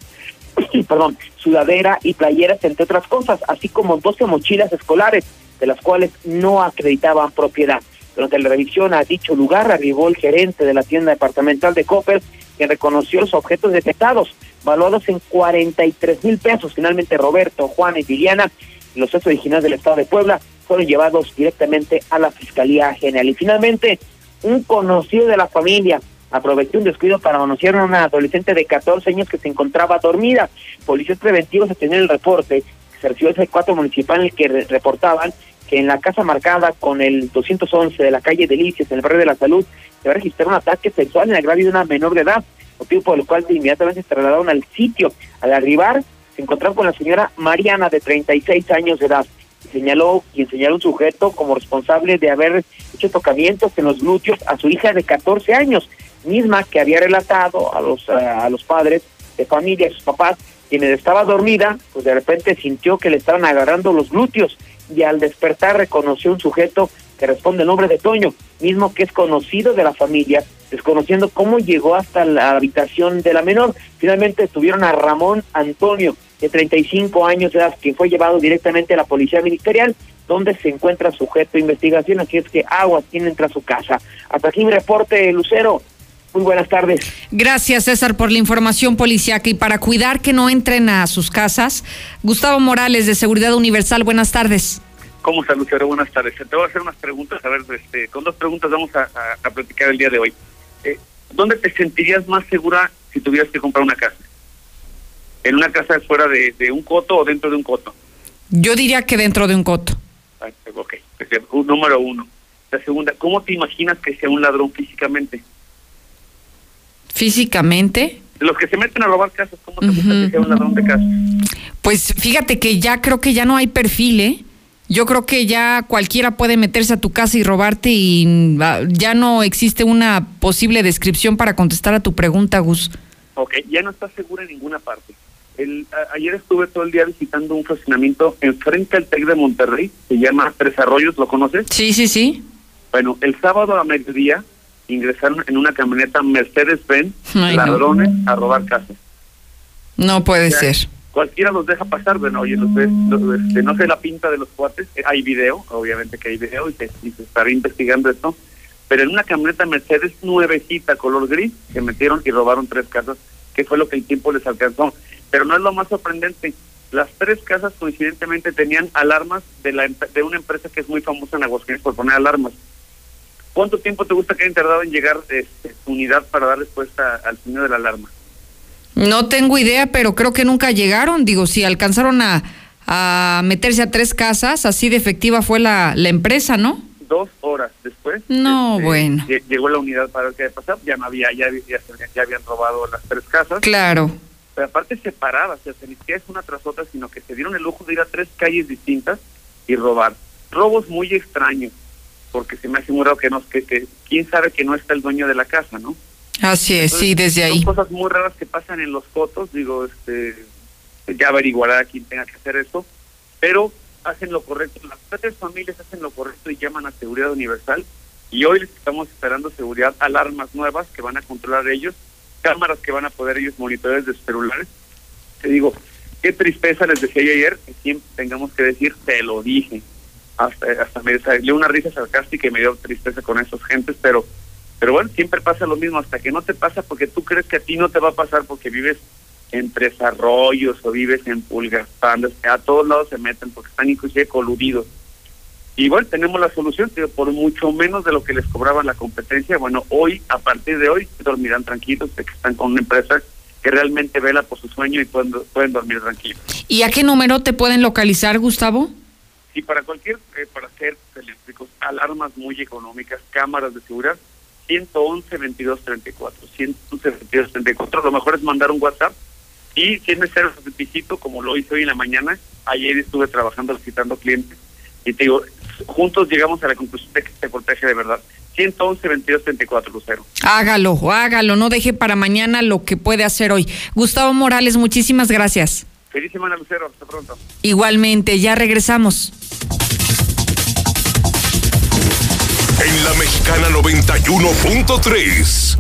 perdón, sudadera y playeras, entre otras cosas, así como 12 mochilas escolares, de las cuales no acreditaban propiedad. Durante la revisión a dicho lugar arribó el gerente de la tienda departamental de Copper, que reconoció los objetos detectados, valuados en 43 mil pesos. Finalmente Roberto, Juan y Liliana, los tres originales del Estado de Puebla, fueron llevados directamente a la Fiscalía General. Y finalmente, un conocido de la familia, aprovechó un descuido para anunciar a una adolescente de 14 años que se encontraba dormida. Policías preventivos a tener el reporte, se recibió el C4 municipal en el que reportaban que en la casa marcada con el 211 de la calle Delicias, en el barrio de la Salud, se va a registrar un ataque sexual en agravio de una menor de edad, motivo por el cual inmediatamente se trasladaron al sitio. Al arribar, se encontraron con la señora Mariana, de 36 años de edad. Señaló quien señaló un sujeto como responsable de haber hecho tocamientos en los glúteos a su hija de 14 años misma que había relatado a los, a los padres de familia, a sus papás, quienes estaba dormida, pues de repente sintió que le estaban agarrando los glúteos y al despertar reconoció un sujeto que responde el nombre de Toño, mismo que es conocido de la familia, desconociendo cómo llegó hasta la habitación de la menor. Finalmente tuvieron a Ramón Antonio, de 35 años de edad, quien fue llevado directamente a la policía ministerial, donde se encuentra sujeto de investigación, así es que agua tiene a su casa. Hasta aquí mi reporte, Lucero. Muy buenas tardes. Gracias, César, por la información policiaca y para cuidar que no entren a sus casas. Gustavo Morales, de Seguridad Universal, buenas tardes. ¿Cómo está, Lucero? Buenas tardes. Te voy a hacer unas preguntas. A ver, este, con dos preguntas vamos a, a, platicar el día de hoy. Eh, ¿Dónde te sentirías más segura si tuvieras que comprar una casa? ¿En una casa fuera de, de un coto o dentro de un coto? Yo diría que dentro de un coto. Ah, ok, número uno. La segunda, ¿cómo te imaginas que sea un ladrón físicamente? Físicamente. Los que se meten a robar casas, ¿cómo te gusta que sea un ladrón de casa? Pues fíjate que ya creo que ya no hay perfil, ¿eh? Yo creo que ya cualquiera puede meterse a tu casa y robarte y ah, ya no existe una posible descripción para contestar a tu pregunta, Gus. Ok, ya no estás segura en ninguna parte. El, ayer estuve todo el día visitando un fraccionamiento enfrente al TEC de Monterrey, se llama Tres Arroyos, ¿lo conoces? Sí, sí, sí. Bueno, el sábado a mediodía ingresaron en una camioneta Mercedes-Benz ladrones a robar casas. No puede ser. Cualquiera los deja pasar, bueno, oye, los este, no sé la pinta de los cuates, eh, hay video, obviamente que hay video y se, y se estará investigando esto, pero en una camioneta Mercedes nuevecita, color gris, se metieron y robaron tres casas, que fue lo que el tiempo les alcanzó. Pero no es lo más sorprendente. Las tres casas coincidentemente tenían alarmas de, la, de una empresa que es muy famosa en Aguascalientes por poner alarmas. ¿Cuánto tiempo te gusta que haya tardado en llegar este, unidad para dar respuesta al sonido de la alarma? No tengo idea, pero creo que nunca llegaron. Digo, si alcanzaron a, a meterse a tres casas, así de efectiva fue la, la empresa, ¿no? Dos horas después. No, este, bueno. Llegó la unidad para ver qué había pasado. Ya no había, ya, ya, ya habían robado las tres casas. Claro. Pero aparte separadas, o sea, es una tras otra, sino que se dieron el lujo de ir a tres calles distintas y robar. Robos muy extraños porque se me hace muy raro que, no, que, que quién sabe que no está el dueño de la casa, ¿no? Sí, es, sí, desde ahí. Son cosas muy raras que pasan en los fotos, digo, este, ya averiguará quién tenga que hacer eso, pero hacen lo correcto, las tres familias hacen lo correcto y llaman a seguridad universal y hoy les estamos esperando seguridad, alarmas nuevas que van a controlar ellos, cámaras que van a poder ellos monitorear desde celulares. Te digo, qué tristeza les decía ayer que siempre tengamos que decir, te lo dije. Hasta, hasta me salió una risa sarcástica y me dio tristeza con esas gentes, pero pero bueno, siempre pasa lo mismo, hasta que no te pasa porque tú crees que a ti no te va a pasar porque vives en desarrollos o vives en pulgas, a todos lados se meten porque están inclusive coludidos. Y bueno, tenemos la solución, por mucho menos de lo que les cobraban la competencia, bueno, hoy, a partir de hoy, dormirán tranquilos de que están con una empresa que realmente vela por su sueño y pueden, pueden dormir tranquilos. ¿Y a qué número te pueden localizar, Gustavo? Sí, para cualquier, eh, para hacer eléctricos, alarmas muy económicas, cámaras de seguridad, 111 22 34 111 22 34 lo mejor es mandar un WhatsApp y si es necesario visito como lo hice hoy en la mañana. Ayer estuve trabajando visitando clientes y te digo juntos llegamos a la conclusión de que se protege de verdad 111 22 34 Lucero. Hágalo hágalo no deje para mañana lo que puede hacer hoy. Gustavo Morales muchísimas gracias feliz semana Lucero. Hasta pronto. Igualmente ya regresamos. En la mexicana 91.3,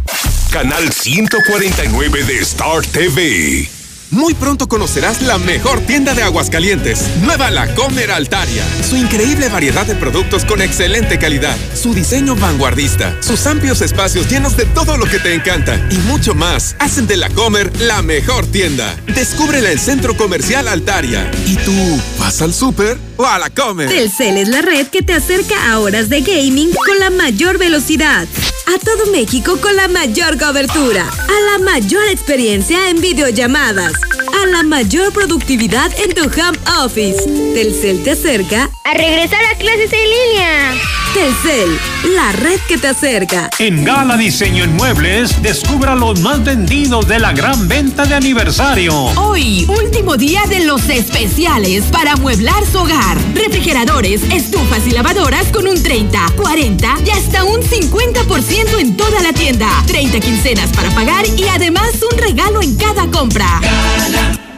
canal 149 de Star TV. Muy pronto conocerás la mejor tienda de Aguascalientes, Nueva La Comer Altaria. Su increíble variedad de productos con excelente calidad, su diseño vanguardista, sus amplios espacios llenos de todo lo que te encanta y mucho más hacen de La Comer la mejor tienda. Descúbrela en el Centro Comercial Altaria. ¿Y tú vas al súper o a La Comer? Telcel es la red que te acerca a horas de gaming con la mayor velocidad. A todo México con la mayor cobertura. A la mayor experiencia en videollamadas a la mayor productividad en tu home office. Telcel te acerca a regresar a clases en línea. Telcel, la red que te acerca. En Gala Diseño en Muebles, descubra los más vendidos de la gran venta de aniversario. Hoy, último día de los especiales para amueblar su hogar. Refrigeradores, estufas y lavadoras con un 30, 40 y hasta un 50% en toda la tienda. 30 quincenas para pagar y además un regalo en cada compra.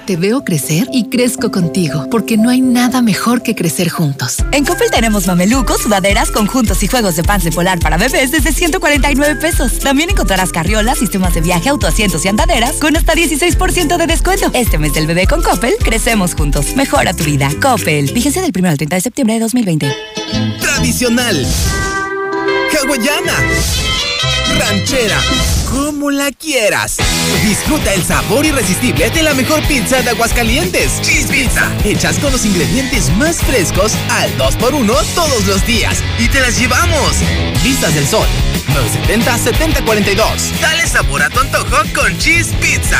Te veo crecer y crezco contigo, porque no hay nada mejor que crecer juntos. En Coppel tenemos mamelucos, sudaderas, conjuntos y juegos de pants de polar para bebés desde 149 pesos. También encontrarás carriolas, sistemas de viaje, autoasientos y andaderas con hasta 16% de descuento. Este mes del bebé con Coppel, crecemos juntos. Mejora tu vida. Coppel. Fíjense del 1 al 30 de septiembre de 2020. Tradicional. Hawaiana. Ranchera como la quieras. Disfruta el sabor irresistible de la mejor pizza de Aguascalientes. Cheese Pizza. Hechas con los ingredientes más frescos al 2x1 todos los días. Y te las llevamos. Vistas del Sol. 970-7042. Dale sabor a tu antojo con Cheese Pizza.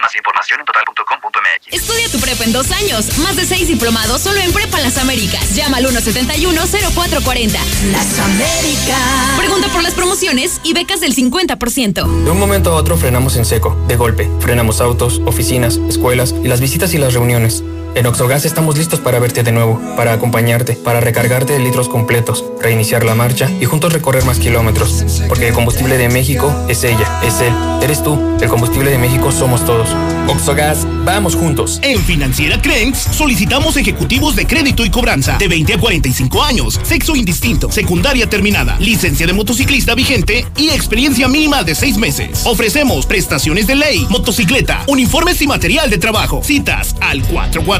Más información en total.com.mx. Estudia tu prepa en dos años. Más de seis diplomados solo en Prepa Las Américas. Llama al 171-0440. Las Américas. Pregunta por las promociones y becas del 50%. De un momento a otro frenamos en seco, de golpe. Frenamos autos, oficinas, escuelas y las visitas y las reuniones. En Oxogas estamos listos para verte de nuevo, para acompañarte, para recargarte de litros completos, reiniciar la marcha y juntos recorrer más kilómetros. Porque el combustible de México es ella, es él, eres tú. El combustible de México somos todos. Oxogas, vamos juntos. En Financiera Crenx solicitamos ejecutivos de crédito y cobranza de 20 a 45 años, sexo indistinto, secundaria terminada, licencia de motociclista vigente y experiencia mínima de 6 meses. Ofrecemos prestaciones de ley, motocicleta, uniformes y material de trabajo. Citas al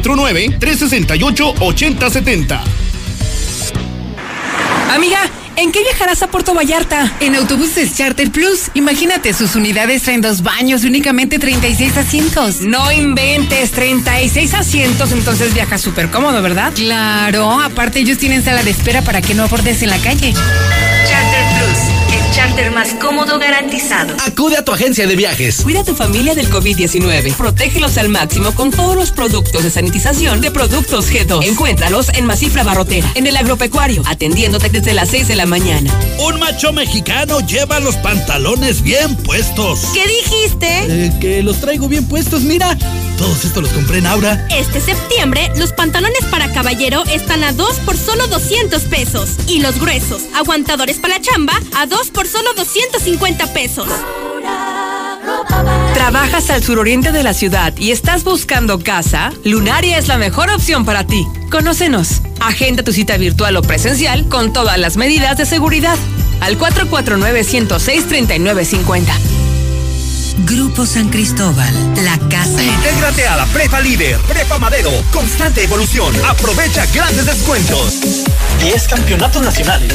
449-368-8070. Amiga, ¿en qué viajarás a Puerto Vallarta? En autobuses Charter Plus. Imagínate, sus unidades traen dos baños y únicamente 36 asientos. No inventes, 36 asientos, entonces viajas súper cómodo, ¿verdad? Claro, aparte ellos tienen sala de espera para que no abordes en la calle. Charter más cómodo garantizado. Acude a tu agencia de viajes. Cuida a tu familia del COVID-19. Protégelos al máximo con todos los productos de sanitización de Productos G2. Encuéntralos en Masifra Barrotera, en el agropecuario, atendiéndote desde las 6 de la mañana. Un macho mexicano lleva los pantalones bien puestos. ¿Qué dijiste? Eh, que los traigo bien puestos, mira. Todos estos los compré en Aura. Este septiembre, los pantalones para caballero están a 2 por solo 200 pesos. Y los gruesos, aguantadores para la chamba, a 2 por solo 250 pesos. ¿Trabajas al suroriente de la ciudad y estás buscando casa? Lunaria es la mejor opción para ti. Conócenos. Agenda tu cita virtual o presencial con todas las medidas de seguridad. Al 449-106-3950. Grupo San Cristóbal, la casa. Intégrate a la Prepa Líder, Prepa Madero, constante evolución. Aprovecha grandes descuentos. 10 campeonatos nacionales.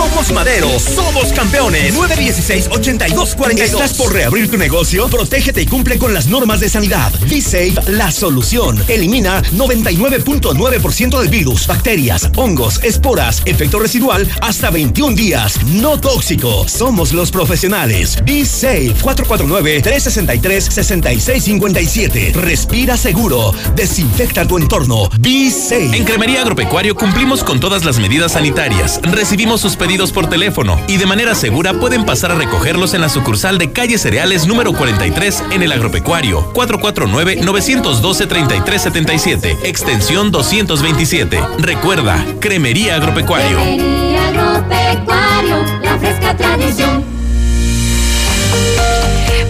Somos Madero, somos campeones. 916-8242. ¿Estás por reabrir tu negocio? Protégete y cumple con las normas de sanidad. Be Safe, la solución. Elimina 99.9% del virus, bacterias, hongos, esporas, efecto residual hasta 21 días. No tóxico. Somos los profesionales. Be Safe. 449-363-6657. Respira seguro. Desinfecta tu entorno. Be Safe. En Cremería Agropecuario cumplimos con todas las medidas sanitarias. Recibimos sus pedidos por teléfono y de manera segura pueden pasar a recogerlos en la sucursal de Calle Cereales número 43 en el Agropecuario 449-912-3377, extensión 227. Recuerda, Cremería Agropecuario. Cremería Agropecuario, la fresca tradición.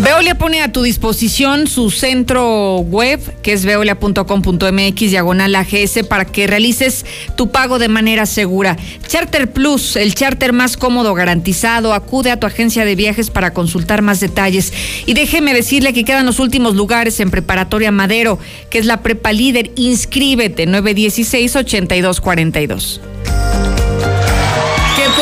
Veolia pone a tu disposición su centro web, que es veolia.com.mx, diagonal AGS, para que realices tu pago de manera segura. Charter Plus, el charter más cómodo, garantizado. Acude a tu agencia de viajes para consultar más detalles. Y déjeme decirle que quedan los últimos lugares en Preparatoria Madero, que es la prepa líder. Inscríbete, 916-8242.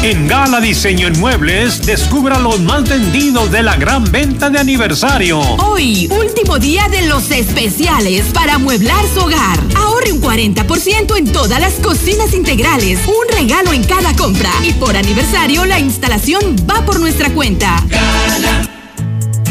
En Gala Diseño en Muebles, descubra los más vendidos de la gran venta de aniversario. Hoy, último día de los especiales para amueblar su hogar. Ahorre un 40% en todas las cocinas integrales, un regalo en cada compra. Y por aniversario, la instalación va por nuestra cuenta.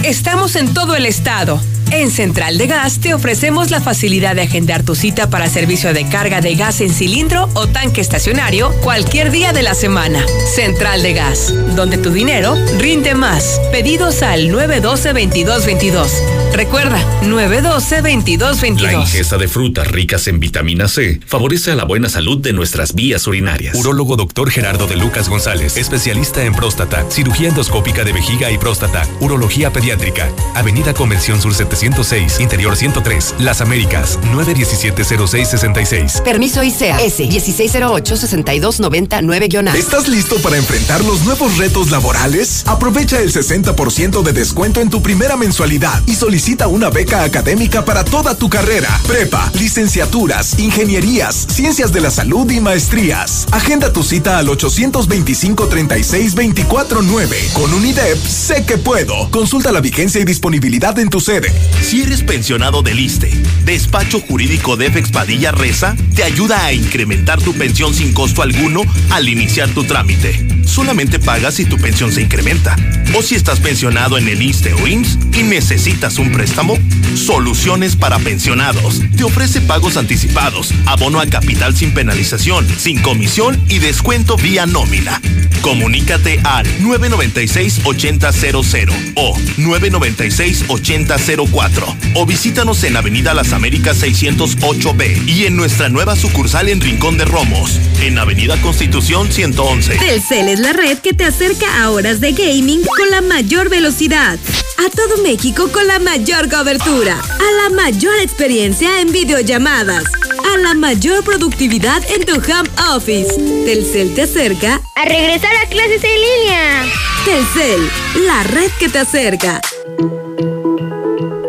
Estamos en todo el estado. En Central de Gas te ofrecemos la facilidad de agendar tu cita para servicio de carga de gas en cilindro o tanque estacionario cualquier día de la semana. Central de Gas, donde tu dinero rinde más. Pedidos al 912-2222. Recuerda, 912-2222. La ingesta de frutas ricas en vitamina C favorece a la buena salud de nuestras vías urinarias. Urólogo Dr. Gerardo de Lucas González, especialista en próstata, cirugía endoscópica de vejiga y próstata, urología pediátrica. Avenida Convención Sur 706, Interior 103, Las Américas, 917-0666. Permiso ICEA S 1608-6299-A. ¿Estás listo para enfrentar los nuevos retos laborales? Aprovecha el 60% de descuento en tu primera mensualidad y solicita una beca académica para toda tu carrera, prepa, licenciaturas, ingenierías, ciencias de la salud y maestrías. Agenda tu cita al 825 36 24 9. Con UNIDEP, sé que puedo. Consulta la vigencia y disponibilidad en tu sede. Si eres pensionado del ISTE, Despacho Jurídico de Padilla Reza te ayuda a incrementar tu pensión sin costo alguno al iniciar tu trámite. Solamente pagas si tu pensión se incrementa. O si estás pensionado en el ISTE o IMSS y necesitas un préstamo, Soluciones para Pensionados. Te ofrece pagos anticipados, abono a capital sin penalización, sin comisión y descuento vía nómina. Comunícate al 996-8000 o 996-8004 o visítanos en Avenida Las Américas 608B y en nuestra nueva sucursal en Rincón de Romos, en Avenida Constitución 111. Telcel es la red que te acerca a horas de gaming con la mayor velocidad. A todo México con la mayor cobertura. A la mayor experiencia en videollamadas. A la mayor productividad en tu home office. Telcel te acerca a regresar a clases en línea. Telcel, la red que te acerca.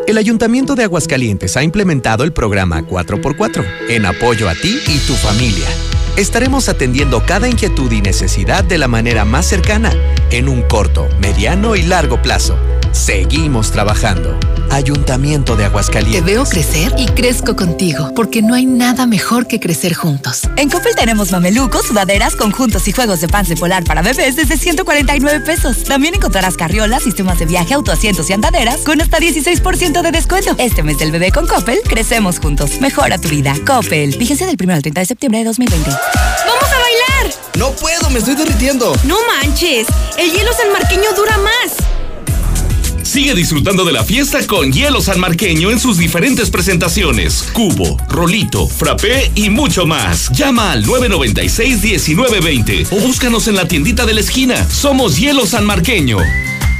El Ayuntamiento de Aguascalientes ha implementado el programa 4x4 en apoyo a ti y tu familia. Estaremos atendiendo cada inquietud y necesidad de la manera más cercana, en un corto, mediano y largo plazo Seguimos trabajando. Ayuntamiento de Aguascalientes. Te veo crecer y crezco contigo, porque no hay nada mejor que crecer juntos. En Coppel tenemos mamelucos, sudaderas, conjuntos y juegos de pants de polar para bebés desde 149 pesos. También encontrarás carriolas, sistemas de viaje, autoasientos y andaderas con hasta 16% de descuento. Este mes del bebé con Coppel, crecemos juntos. Mejora tu vida. Coppel. Fíjense del 1 al 30 de septiembre de 2020. ¡Vamos a bailar! No puedo, me estoy derritiendo. No manches, el hielo sanmarqueño dura más. Sigue disfrutando de la fiesta con hielo sanmarqueño en sus diferentes presentaciones. Cubo, rolito, frappé y mucho más. Llama al 996-1920 o búscanos en la tiendita de la esquina. Somos hielo sanmarqueño.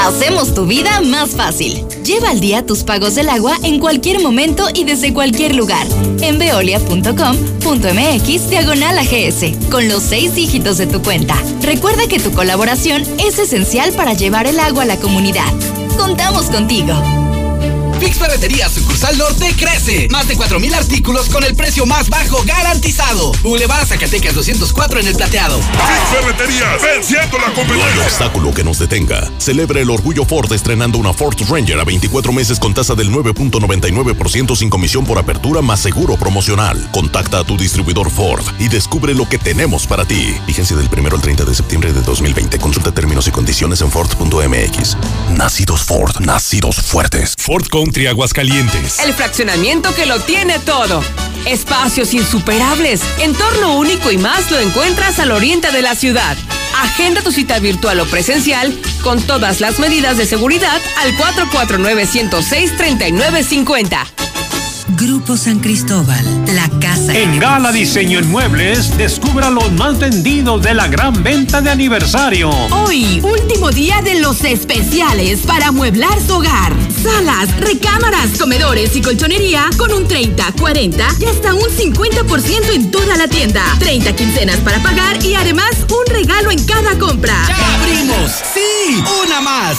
Hacemos tu vida más fácil. Lleva al día tus pagos del agua en cualquier momento y desde cualquier lugar. En veolia.com.mx diagonal AGS, con los seis dígitos de tu cuenta. Recuerda que tu colaboración es esencial para llevar el agua a la comunidad. Contamos contigo. Fix Ferretería Sucursal Norte crece. Más de 4.000 artículos con el precio más bajo garantizado. Boulevard Zacatecas 204 en el plateado. Fix Ferretería, venciendo la competencia. No hay obstáculo que nos detenga. Celebra el orgullo Ford estrenando una Ford Ranger a 24 meses con tasa del 9.99% sin comisión por apertura más seguro promocional. Contacta a tu distribuidor Ford y descubre lo que tenemos para ti. Vigencia del 1 al 30 de septiembre de 2020. Consulta términos y condiciones en Ford.mx. Nacidos Ford, nacidos fuertes. Ford con Aguascalientes. El fraccionamiento que lo tiene todo. Espacios insuperables, entorno único y más lo encuentras al oriente de la ciudad. Agenda tu cita virtual o presencial con todas las medidas de seguridad al 449-106-3950. Grupo San Cristóbal, la casa. En Gala Diseño en Muebles, descubra los más vendidos de la gran venta de aniversario. Hoy, último día de los especiales para amueblar su hogar. Salas, recámaras, comedores y colchonería con un 30, 40 y hasta un 50% en toda la tienda. 30 quincenas para pagar y además un regalo en cada compra. ¡Ya abrimos! ¡Sí! ¡Una más!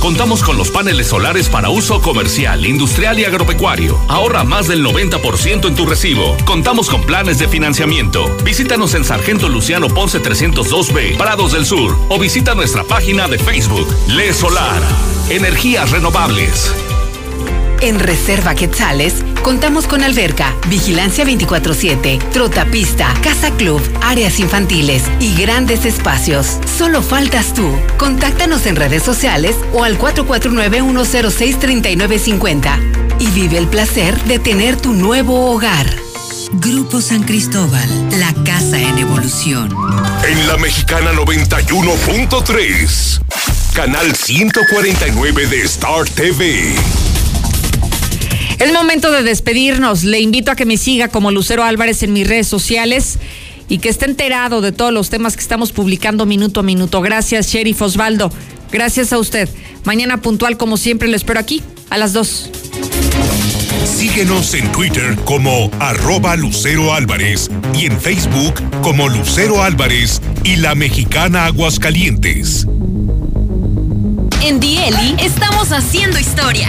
Contamos con los paneles solares para uso comercial, industrial y agropecuario. Ahorra más del 90% en tu recibo. Contamos con planes de financiamiento. Visítanos en Sargento Luciano Ponce 302B, Prados del Sur, o visita nuestra página de Facebook, Le Solar. Energías renovables. En Reserva Quetzales contamos con alberca, vigilancia 24/7, trotapista, casa club, áreas infantiles y grandes espacios. Solo faltas tú. Contáctanos en redes sociales o al 449-106-3950 y vive el placer de tener tu nuevo hogar. Grupo San Cristóbal, la casa en evolución. En la mexicana 91.3, canal 149 de Star TV. Es momento de despedirnos. Le invito a que me siga como Lucero Álvarez en mis redes sociales y que esté enterado de todos los temas que estamos publicando minuto a minuto. Gracias, Sheriff Osvaldo. Gracias a usted. Mañana puntual, como siempre, lo espero aquí a las 2. Síguenos en Twitter como arroba Lucero Álvarez y en Facebook como Lucero Álvarez y la mexicana Aguascalientes. En Dieli estamos haciendo historia.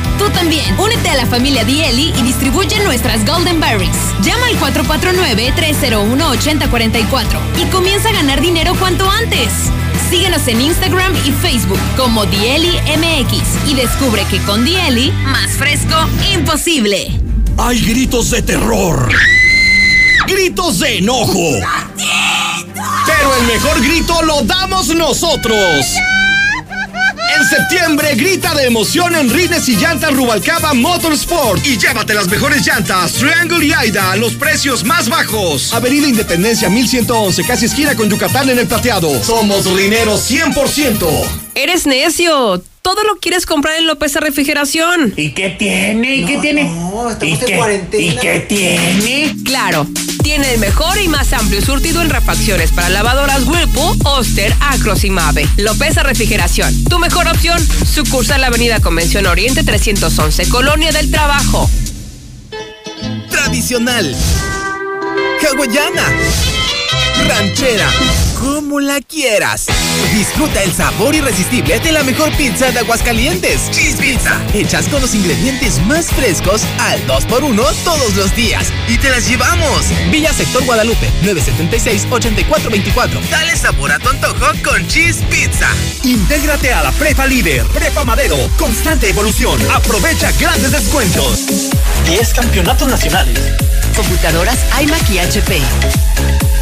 Tú también, únete a la familia Dieli y distribuye nuestras Golden Berries. Llama al 449-301-8044 y comienza a ganar dinero cuanto antes. Síguenos en Instagram y Facebook como Dieli MX y descubre que con Dieli, más fresco, imposible. Hay gritos de terror. Gritos de enojo. Pero el mejor grito lo damos nosotros. En septiembre grita de emoción en Rines y Llantas Rubalcaba Motorsport y llévate las mejores llantas Triangle y Aida a los precios más bajos. Avenida Independencia 1111, casi esquina con Yucatán en el plateado. Somos rineros 100%. Eres necio. Todo lo quieres comprar en López Refrigeración. ¿Y qué tiene? ¿Y qué tiene? ¿Y qué, ¿Y qué tiene? Claro, tiene el mejor y más amplio surtido en refacciones para lavadoras Whirlpool, Oster, Acros y Mave. López Refrigeración, tu mejor opción. Sucursal la Avenida Convención Oriente 311, Colonia del Trabajo. Tradicional. Hawaiana. Ranchera. Como la quieras. Disfruta el sabor irresistible de la mejor pizza de Aguascalientes. Cheese Pizza. Hechas con los ingredientes más frescos al 2x1 todos los días. Y te las llevamos. Villa Sector Guadalupe, 976-8424. Dale sabor a tu antojo con Cheese Pizza. Intégrate a la Prepa Líder. Prepa Madero. Constante evolución. Aprovecha grandes descuentos. 10 campeonatos nacionales. Computadoras iMac y HP.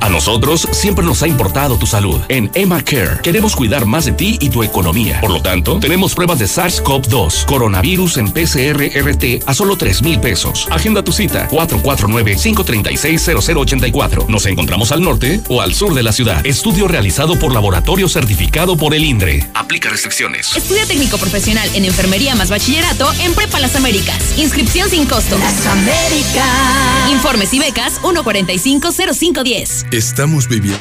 A nosotros siempre nos ha importado tu salud. En Emma Care queremos cuidar más de ti y tu economía. Por lo tanto, tenemos pruebas de SARS-CoV-2, coronavirus en PCR-RT a solo 3 mil pesos. Agenda tu cita 449-536-0084. Nos encontramos al norte o al sur de la ciudad. Estudio realizado por laboratorio certificado por el INDRE. Aplica restricciones. Estudia técnico profesional en enfermería más bachillerato en Prepa Las Américas. Inscripción sin costo. Las Américas. Informes y becas 1450510. Estamos viviendo.